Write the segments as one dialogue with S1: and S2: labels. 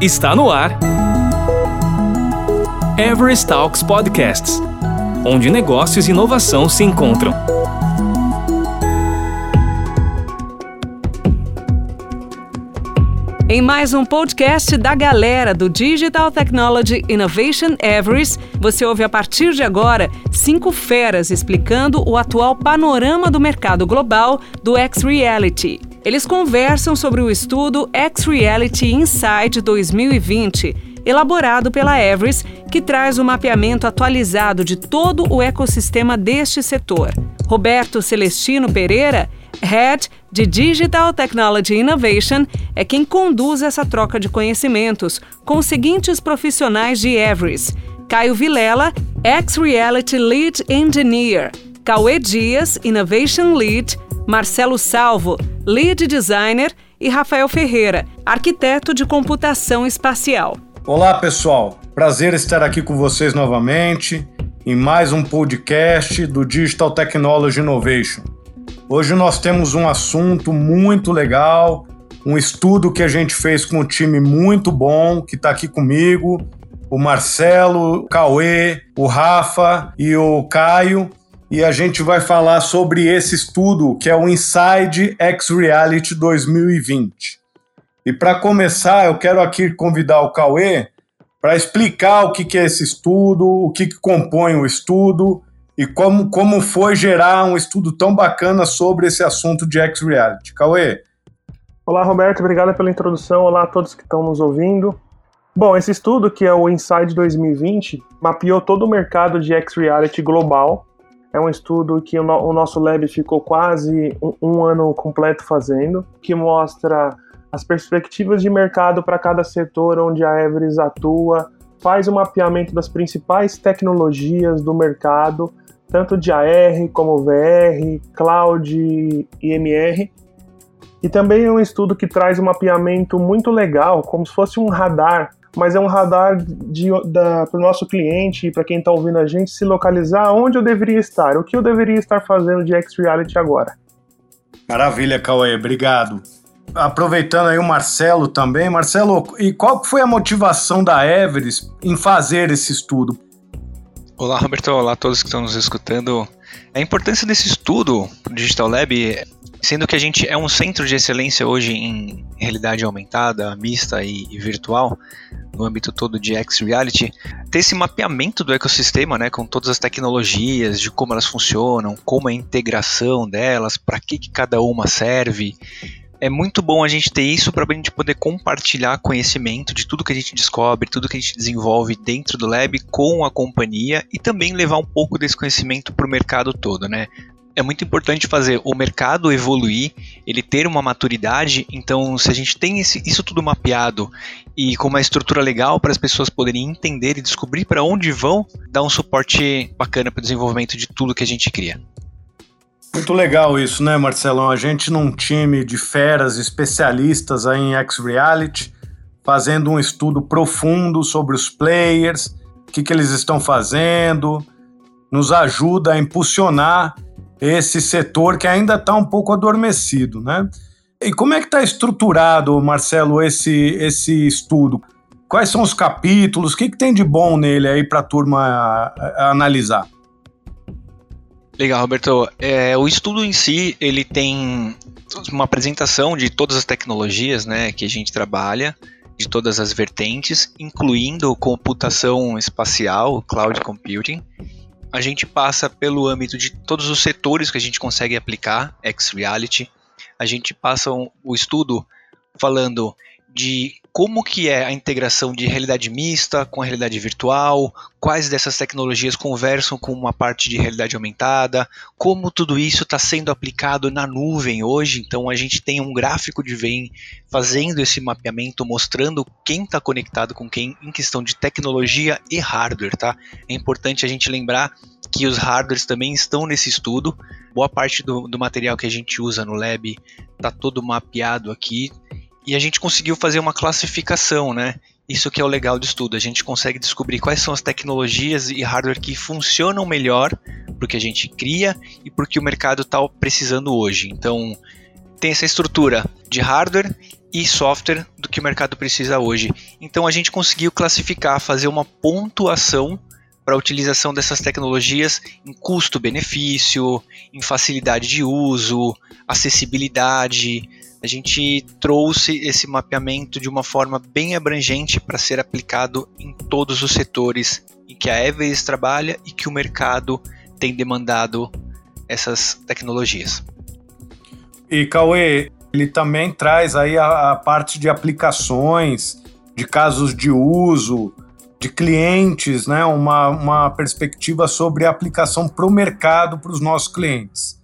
S1: Está no ar. Everest Talks Podcasts onde negócios e inovação se encontram.
S2: Em mais um podcast da galera do Digital Technology Innovation Everest, você ouve a partir de agora cinco feras explicando o atual panorama do mercado global do X-Reality. Eles conversam sobre o estudo X-Reality Insight 2020, elaborado pela Everest, que traz o um mapeamento atualizado de todo o ecossistema deste setor. Roberto Celestino Pereira Head de Digital Technology Innovation, é quem conduz essa troca de conhecimentos com os seguintes profissionais de Everest: Caio Vilela, Ex-Reality Lead Engineer, Cauê Dias, Innovation Lead, Marcelo Salvo, Lead Designer e Rafael Ferreira, arquiteto de computação espacial.
S3: Olá, pessoal. Prazer estar aqui com vocês novamente em mais um podcast do Digital Technology Innovation. Hoje nós temos um assunto muito legal, um estudo que a gente fez com um time muito bom que está aqui comigo, o Marcelo, o Cauê, o Rafa e o Caio. E a gente vai falar sobre esse estudo que é o Inside X Reality 2020. E para começar, eu quero aqui convidar o Cauê para explicar o que, é esse estudo, o que, que compõe o estudo e como, como foi gerar um estudo tão bacana sobre esse assunto de X-Reality. Cauê.
S4: Olá, Roberto, obrigado pela introdução. Olá a todos que estão nos ouvindo. Bom, esse estudo, que é o Inside 2020, mapeou todo o mercado de X-Reality global. É um estudo que o, no o nosso lab ficou quase um, um ano completo fazendo, que mostra as perspectivas de mercado para cada setor onde a Everest atua, faz o mapeamento das principais tecnologias do mercado tanto de AR como VR, Cloud e MR. E também é um estudo que traz um mapeamento muito legal, como se fosse um radar, mas é um radar para o nosso cliente e para quem está ouvindo a gente se localizar onde eu deveria estar, o que eu deveria estar fazendo de X-Reality agora.
S3: Maravilha, Cauê, obrigado. Aproveitando aí o Marcelo também. Marcelo, e qual foi a motivação da Everest em fazer esse estudo?
S5: Olá, Roberto. Olá a todos que estão nos escutando. A importância desse estudo do Digital Lab, sendo que a gente é um centro de excelência hoje em realidade aumentada, mista e, e virtual, no âmbito todo de X-Reality, ter esse mapeamento do ecossistema, né, com todas as tecnologias, de como elas funcionam, como é a integração delas, para que, que cada uma serve, é muito bom a gente ter isso para a gente poder compartilhar conhecimento de tudo que a gente descobre, tudo que a gente desenvolve dentro do lab com a companhia e também levar um pouco desse conhecimento para o mercado todo, né? É muito importante fazer o mercado evoluir, ele ter uma maturidade. Então, se a gente tem esse, isso tudo mapeado e com uma estrutura legal para as pessoas poderem entender e descobrir para onde vão, dá um suporte bacana para o desenvolvimento de tudo que a gente cria.
S3: Muito legal isso, né, Marcelão? A gente num time de feras especialistas aí em X-Reality, fazendo um estudo profundo sobre os players, o que, que eles estão fazendo, nos ajuda a impulsionar esse setor que ainda está um pouco adormecido, né? E como é que está estruturado, Marcelo, esse, esse estudo? Quais são os capítulos? O que, que tem de bom nele aí para a turma analisar?
S5: Legal, Roberto. É, o estudo em si, ele tem uma apresentação de todas as tecnologias né, que a gente trabalha, de todas as vertentes, incluindo computação espacial, cloud computing. A gente passa pelo âmbito de todos os setores que a gente consegue aplicar X-Reality. A gente passa um, o estudo falando de como que é a integração de realidade mista com a realidade virtual, quais dessas tecnologias conversam com uma parte de realidade aumentada, como tudo isso está sendo aplicado na nuvem hoje. Então a gente tem um gráfico de vem fazendo esse mapeamento, mostrando quem está conectado com quem em questão de tecnologia e hardware, tá? É importante a gente lembrar que os hardwares também estão nesse estudo. Boa parte do, do material que a gente usa no lab está todo mapeado aqui e a gente conseguiu fazer uma classificação, né? Isso que é o legal do estudo. A gente consegue descobrir quais são as tecnologias e hardware que funcionam melhor porque a gente cria e porque o mercado está precisando hoje. Então, tem essa estrutura de hardware e software do que o mercado precisa hoje. Então a gente conseguiu classificar, fazer uma pontuação para a utilização dessas tecnologias em custo-benefício, em facilidade de uso, acessibilidade. A gente trouxe esse mapeamento de uma forma bem abrangente para ser aplicado em todos os setores em que a Everest trabalha e que o mercado tem demandado essas tecnologias.
S3: E Cauê, ele também traz aí a, a parte de aplicações, de casos de uso, de clientes, né? uma, uma perspectiva sobre a aplicação para o mercado, para os nossos clientes.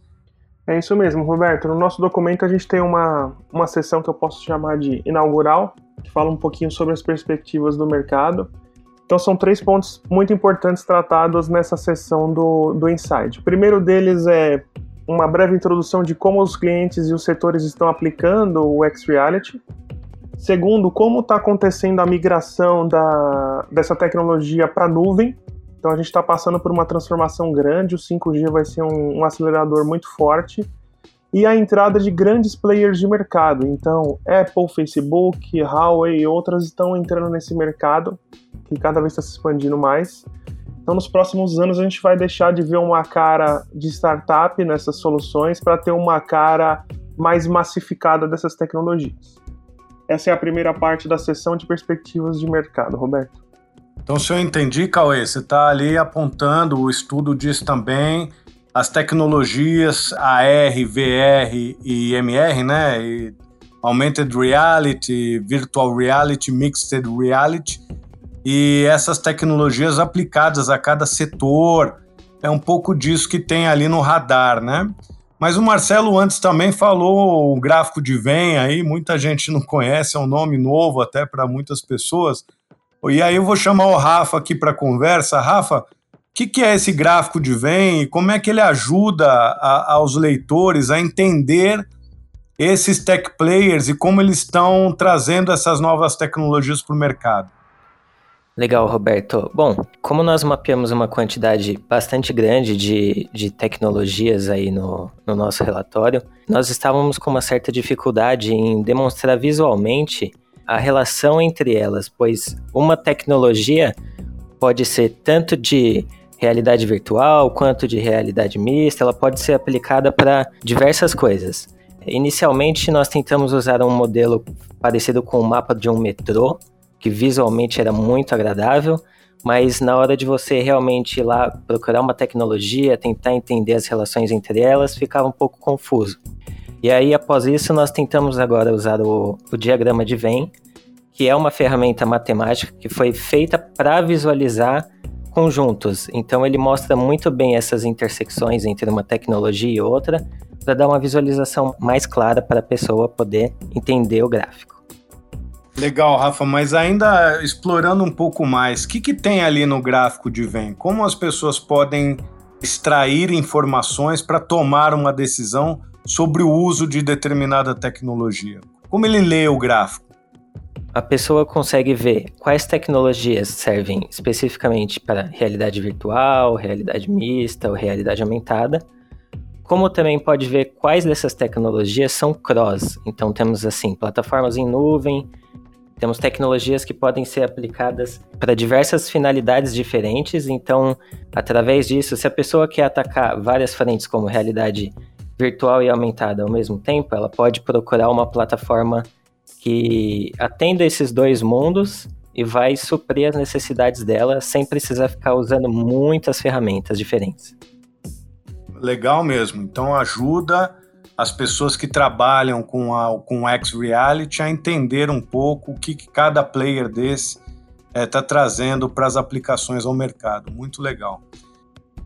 S4: É isso mesmo, Roberto. No nosso documento a gente tem uma, uma sessão que eu posso chamar de inaugural, que fala um pouquinho sobre as perspectivas do mercado. Então são três pontos muito importantes tratados nessa sessão do, do Insight. O primeiro deles é uma breve introdução de como os clientes e os setores estão aplicando o X-Reality. Segundo, como está acontecendo a migração da, dessa tecnologia para a nuvem. Então a gente está passando por uma transformação grande, o 5G vai ser um, um acelerador muito forte. E a entrada de grandes players de mercado. Então, Apple, Facebook, Huawei e outras estão entrando nesse mercado, que cada vez está se expandindo mais. Então, nos próximos anos, a gente vai deixar de ver uma cara de startup nessas soluções para ter uma cara mais massificada dessas tecnologias. Essa é a primeira parte da sessão de perspectivas de mercado, Roberto.
S3: Então, se eu entendi, Cauê, você está ali apontando, o estudo diz também as tecnologias AR, VR e MR, né? E Augmented Reality, Virtual Reality, Mixed Reality, e essas tecnologias aplicadas a cada setor. É um pouco disso que tem ali no radar, né? Mas o Marcelo antes também falou o gráfico de Venn aí, muita gente não conhece, é um nome novo até para muitas pessoas. E aí eu vou chamar o Rafa aqui para conversa. Rafa, o que, que, é esse gráfico de Venn e como é que ele ajuda a, aos leitores a entender esses tech players e como eles estão trazendo essas novas tecnologias para o mercado?
S6: Legal, Roberto. Bom, como nós mapeamos uma quantidade bastante grande de, de tecnologias aí no, no nosso relatório, nós estávamos com uma certa dificuldade em demonstrar visualmente a relação entre elas, pois uma tecnologia pode ser tanto de realidade virtual quanto de realidade mista, ela pode ser aplicada para diversas coisas. Inicialmente, nós tentamos usar um modelo parecido com o mapa de um metrô, que visualmente era muito agradável, mas na hora de você realmente ir lá procurar uma tecnologia, tentar entender as relações entre elas, ficava um pouco confuso. E aí, após isso, nós tentamos agora usar o, o diagrama de Venn, que é uma ferramenta matemática que foi feita para visualizar conjuntos. Então, ele mostra muito bem essas intersecções entre uma tecnologia e outra, para dar uma visualização mais clara para a pessoa poder entender o gráfico.
S3: Legal, Rafa, mas ainda explorando um pouco mais, o que, que tem ali no gráfico de Venn? Como as pessoas podem extrair informações para tomar uma decisão sobre o uso de determinada tecnologia? Como ele lê o gráfico?
S6: A pessoa consegue ver quais tecnologias servem especificamente para realidade virtual, realidade mista ou realidade aumentada, como também pode ver quais dessas tecnologias são cross. Então temos assim plataformas em nuvem, temos tecnologias que podem ser aplicadas para diversas finalidades diferentes, então, através disso, se a pessoa quer atacar várias frentes como realidade virtual e aumentada ao mesmo tempo, ela pode procurar uma plataforma que atenda esses dois mundos e vai suprir as necessidades dela sem precisar ficar usando muitas ferramentas diferentes.
S3: Legal mesmo. Então ajuda as pessoas que trabalham com, a, com X-Reality a entender um pouco o que, que cada player desse está eh, é, trazendo para as aplicações ao mercado. Muito legal.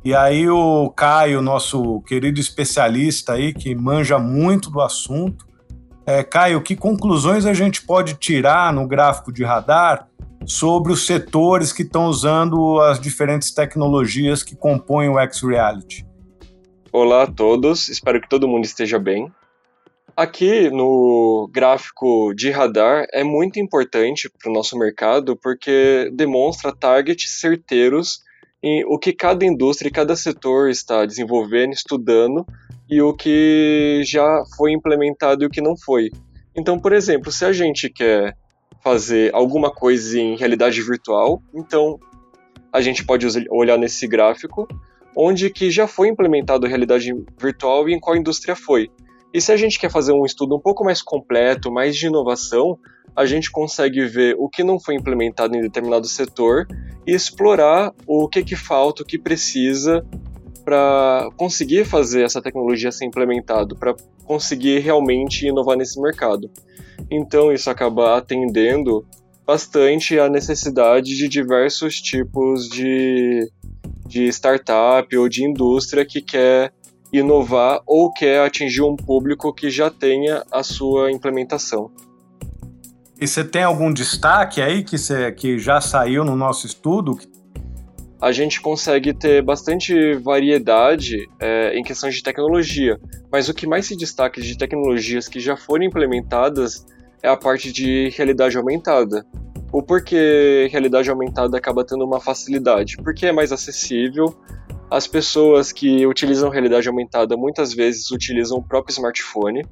S3: E aí o Caio, nosso querido especialista aí, que manja muito do assunto. É, Caio, que conclusões a gente pode tirar no gráfico de radar sobre os setores que estão usando as diferentes tecnologias que compõem o X-Reality?
S7: Olá a todos, espero que todo mundo esteja bem. Aqui no gráfico de radar é muito importante para o nosso mercado porque demonstra targets certeiros em o que cada indústria e cada setor está desenvolvendo, estudando e o que já foi implementado e o que não foi. Então, por exemplo, se a gente quer fazer alguma coisa em realidade virtual, então a gente pode olhar nesse gráfico onde que já foi implementado realidade virtual e em qual indústria foi. E se a gente quer fazer um estudo um pouco mais completo, mais de inovação, a gente consegue ver o que não foi implementado em determinado setor e explorar o que, que falta, o que precisa para conseguir fazer essa tecnologia ser implementado, para conseguir realmente inovar nesse mercado. Então isso acaba atendendo bastante a necessidade de diversos tipos de, de startup ou de indústria que quer inovar ou quer atingir um público que já tenha a sua implementação.
S3: E você tem algum destaque aí que, você, que já saiu no nosso estudo?
S7: A gente consegue ter bastante variedade é, em questão de tecnologia, mas o que mais se destaca de tecnologias que já foram implementadas é a parte de realidade aumentada. O porquê realidade aumentada acaba tendo uma facilidade? Porque é mais acessível, as pessoas que utilizam realidade aumentada muitas vezes utilizam o próprio smartphone,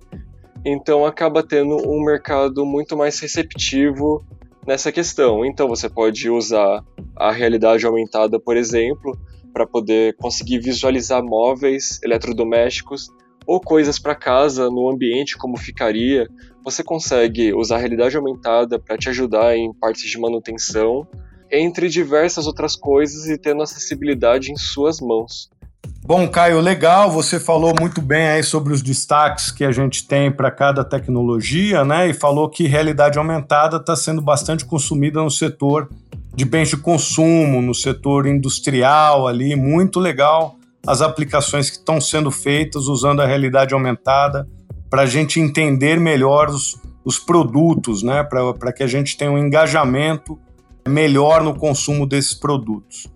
S7: então acaba tendo um mercado muito mais receptivo nessa questão. Então você pode usar a realidade aumentada, por exemplo, para poder conseguir visualizar móveis, eletrodomésticos ou coisas para casa no ambiente como ficaria. Você consegue usar a realidade aumentada para te ajudar em partes de manutenção entre diversas outras coisas e tendo acessibilidade em suas mãos.
S3: Bom, Caio, legal. Você falou muito bem aí sobre os destaques que a gente tem para cada tecnologia, né? E falou que realidade aumentada está sendo bastante consumida no setor de bens de consumo, no setor industrial ali. Muito legal as aplicações que estão sendo feitas usando a realidade aumentada para a gente entender melhor os, os produtos, né? Para que a gente tenha um engajamento melhor no consumo desses produtos.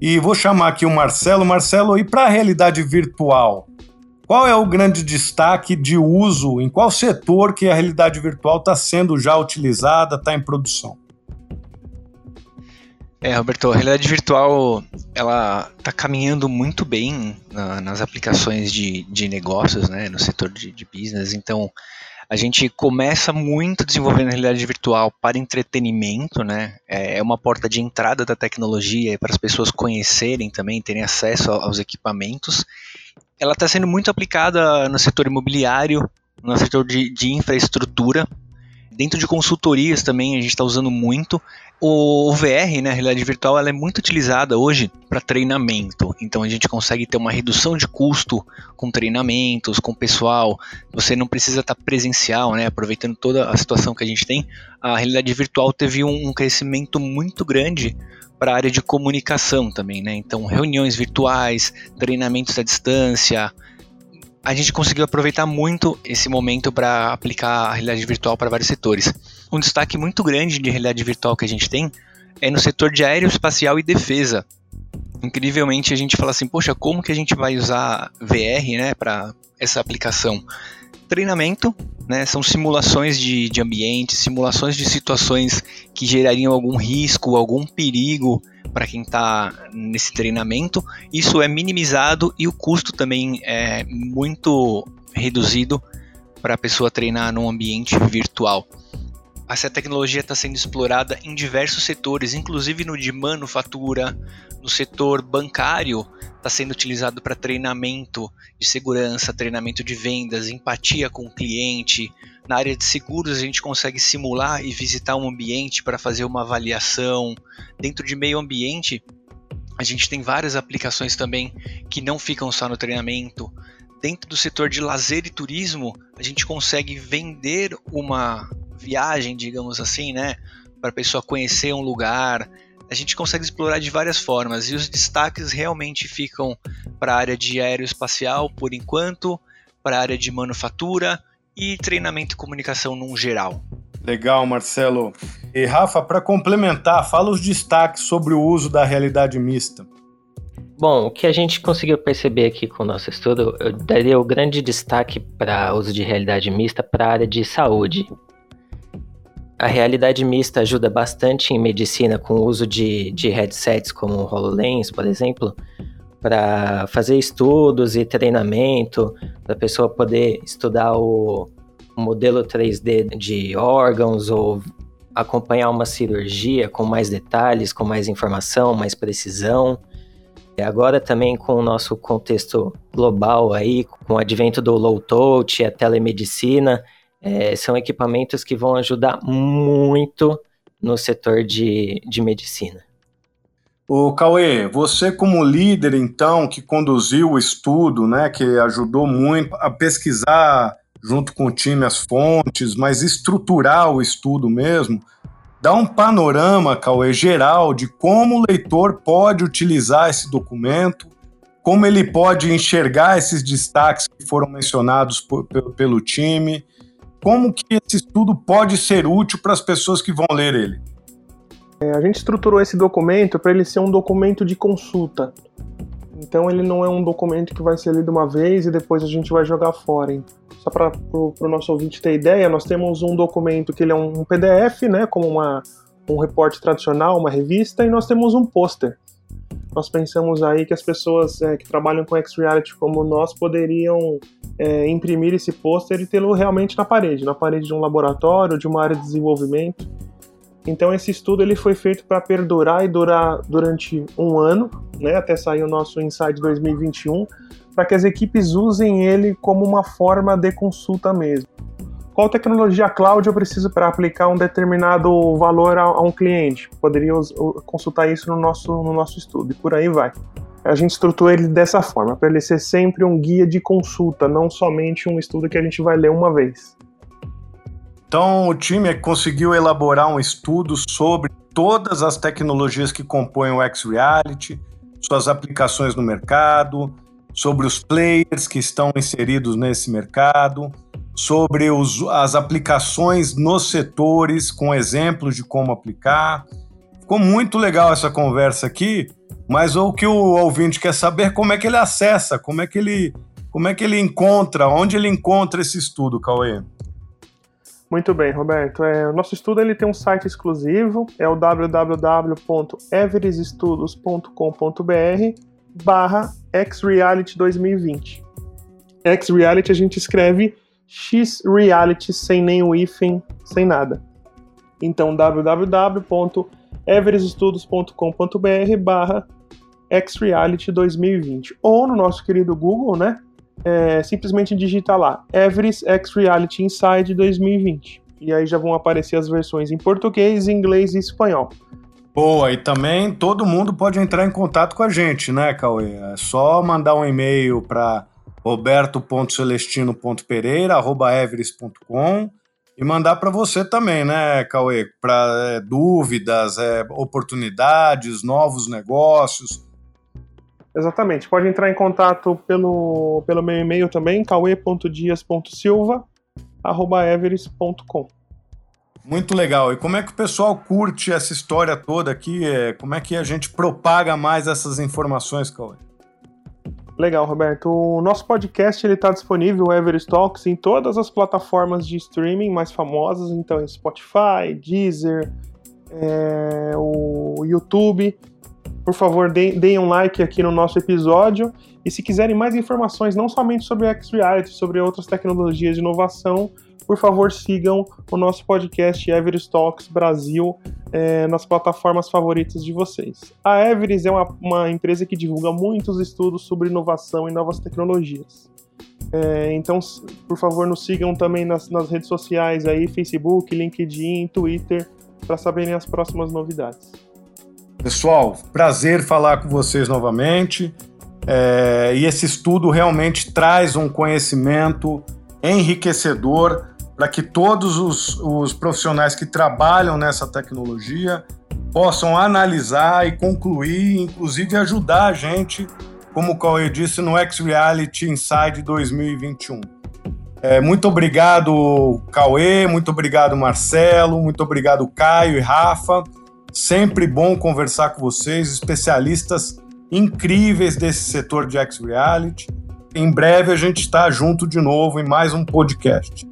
S3: E vou chamar aqui o Marcelo. Marcelo, e para a realidade virtual? Qual é o grande destaque de uso? Em qual setor que a realidade virtual está sendo já utilizada, está em produção?
S5: É, Roberto, a realidade virtual ela está caminhando muito bem na, nas aplicações de, de negócios, né, no setor de, de business. Então, a gente começa muito desenvolvendo a realidade virtual para entretenimento, né? É, é uma porta de entrada da tecnologia para as pessoas conhecerem também, terem acesso aos equipamentos. Ela está sendo muito aplicada no setor imobiliário, no setor de, de infraestrutura, Dentro de consultorias também a gente está usando muito. O VR, né, a realidade virtual, ela é muito utilizada hoje para treinamento. Então a gente consegue ter uma redução de custo com treinamentos, com pessoal. Você não precisa estar tá presencial, né, aproveitando toda a situação que a gente tem. A realidade virtual teve um, um crescimento muito grande para a área de comunicação também, né? Então reuniões virtuais, treinamentos à distância, a gente conseguiu aproveitar muito esse momento para aplicar a realidade virtual para vários setores. Um destaque muito grande de realidade virtual que a gente tem é no setor de aeroespacial e defesa. Incrivelmente a gente fala assim, poxa, como que a gente vai usar VR, né, para essa aplicação? Treinamento, né, são simulações de, de ambiente, simulações de situações que gerariam algum risco, algum perigo para quem está nesse treinamento. Isso é minimizado e o custo também é muito reduzido para a pessoa treinar num ambiente virtual. Essa tecnologia está sendo explorada em diversos setores, inclusive no de manufatura, no setor bancário, está sendo utilizado para treinamento de segurança, treinamento de vendas, empatia com o cliente. Na área de seguros, a gente consegue simular e visitar um ambiente para fazer uma avaliação. Dentro de meio ambiente, a gente tem várias aplicações também que não ficam só no treinamento. Dentro do setor de lazer e turismo, a gente consegue vender uma viagem, digamos assim, né? Para a pessoa conhecer um lugar. A gente consegue explorar de várias formas e os destaques realmente ficam para a área de aeroespacial por enquanto, para a área de manufatura e treinamento e comunicação num geral.
S3: Legal, Marcelo. E Rafa, para complementar, fala os destaques sobre o uso da realidade mista.
S6: Bom, o que a gente conseguiu perceber aqui com o nosso estudo, eu daria o grande destaque para o uso de realidade mista para a área de saúde. A realidade mista ajuda bastante em medicina com o uso de, de headsets como o HoloLens, por exemplo, para fazer estudos e treinamento, para a pessoa poder estudar o, modelo 3D de órgãos ou acompanhar uma cirurgia com mais detalhes, com mais informação, mais precisão. E agora também com o nosso contexto global aí, com o advento do low touch, a telemedicina, é, são equipamentos que vão ajudar muito no setor de, de medicina.
S3: O Cauê, você como líder então que conduziu o estudo, né, que ajudou muito a pesquisar junto com o time as fontes, mas estruturar o estudo mesmo, dá um panorama, Cauê, geral de como o leitor pode utilizar esse documento, como ele pode enxergar esses destaques que foram mencionados por, pelo, pelo time, como que esse estudo pode ser útil para as pessoas que vão ler ele.
S4: É, a gente estruturou esse documento para ele ser um documento de consulta. Então ele não é um documento que vai ser lido uma vez e depois a gente vai jogar fora. Hein? Só para o nosso ouvinte ter ideia, nós temos um documento que ele é um PDF, né, como uma, um reporte tradicional, uma revista, e nós temos um pôster. Nós pensamos aí que as pessoas é, que trabalham com X-Reality como nós poderiam é, imprimir esse pôster e tê-lo realmente na parede, na parede de um laboratório, de uma área de desenvolvimento. Então esse estudo ele foi feito para perdurar e durar durante um ano, né, até sair o nosso Insight 2021, para que as equipes usem ele como uma forma de consulta mesmo. Qual tecnologia cloud eu preciso para aplicar um determinado valor a, a um cliente? Poderia consultar isso no nosso, no nosso estudo e por aí vai. A gente estrutura ele dessa forma, para ele ser sempre um guia de consulta, não somente um estudo que a gente vai ler uma vez.
S3: Então, o time conseguiu elaborar um estudo sobre todas as tecnologias que compõem o X-Reality, suas aplicações no mercado, sobre os players que estão inseridos nesse mercado, sobre os, as aplicações nos setores, com exemplos de como aplicar. Ficou muito legal essa conversa aqui, mas o que o ouvinte quer saber é como é que ele acessa, como é que ele, como é que ele encontra, onde ele encontra esse estudo, Cauê?
S4: Muito bem, Roberto. É, o nosso estudo ele tem um site exclusivo, é o www.everesestudos.com.br barra Xreality 2020. Xreality a gente escreve Xreality sem nem o hífen, sem nada. Então www.everestudos.com.br barra Xreality 2020. Ou no nosso querido Google, né? É, simplesmente digita lá Everest X Reality Inside 2020. E aí já vão aparecer as versões em português, inglês e espanhol.
S3: Boa, e também todo mundo pode entrar em contato com a gente, né, Cauê? É só mandar um e-mail para roberto.celestino.pereira.everest.com e mandar para você também, né, Cauê? Para é, dúvidas, é, oportunidades, novos negócios.
S4: Exatamente. Pode entrar em contato pelo, pelo meu e-mail também, cauê.dias.silva.everest.com.
S3: Muito legal. E como é que o pessoal curte essa história toda aqui? É, como é que a gente propaga mais essas informações, Cauê?
S4: Legal, Roberto. O nosso podcast ele está disponível, Everest Talks, em todas as plataformas de streaming mais famosas, então Spotify, Deezer, é, o YouTube. Por favor, deem, deem um like aqui no nosso episódio. E se quiserem mais informações, não somente sobre X-Reality, sobre outras tecnologias de inovação, por favor sigam o nosso podcast Everest Talks Brasil é, nas plataformas favoritas de vocês. A Everest é uma, uma, empresa que divulga muitos estudos sobre inovação e novas tecnologias. É, então, por favor, nos sigam também nas, nas redes sociais aí, Facebook, LinkedIn, Twitter, para saberem as próximas novidades.
S3: Pessoal, prazer falar com vocês novamente. É, e esse estudo realmente traz um conhecimento enriquecedor para que todos os, os profissionais que trabalham nessa tecnologia possam analisar e concluir, inclusive ajudar a gente, como o Cauê disse, no X-Reality Inside 2021. É, muito obrigado, Cauê, muito obrigado, Marcelo, muito obrigado, Caio e Rafa. Sempre bom conversar com vocês, especialistas incríveis desse setor de X-Reality. Em breve a gente está junto de novo em mais um podcast.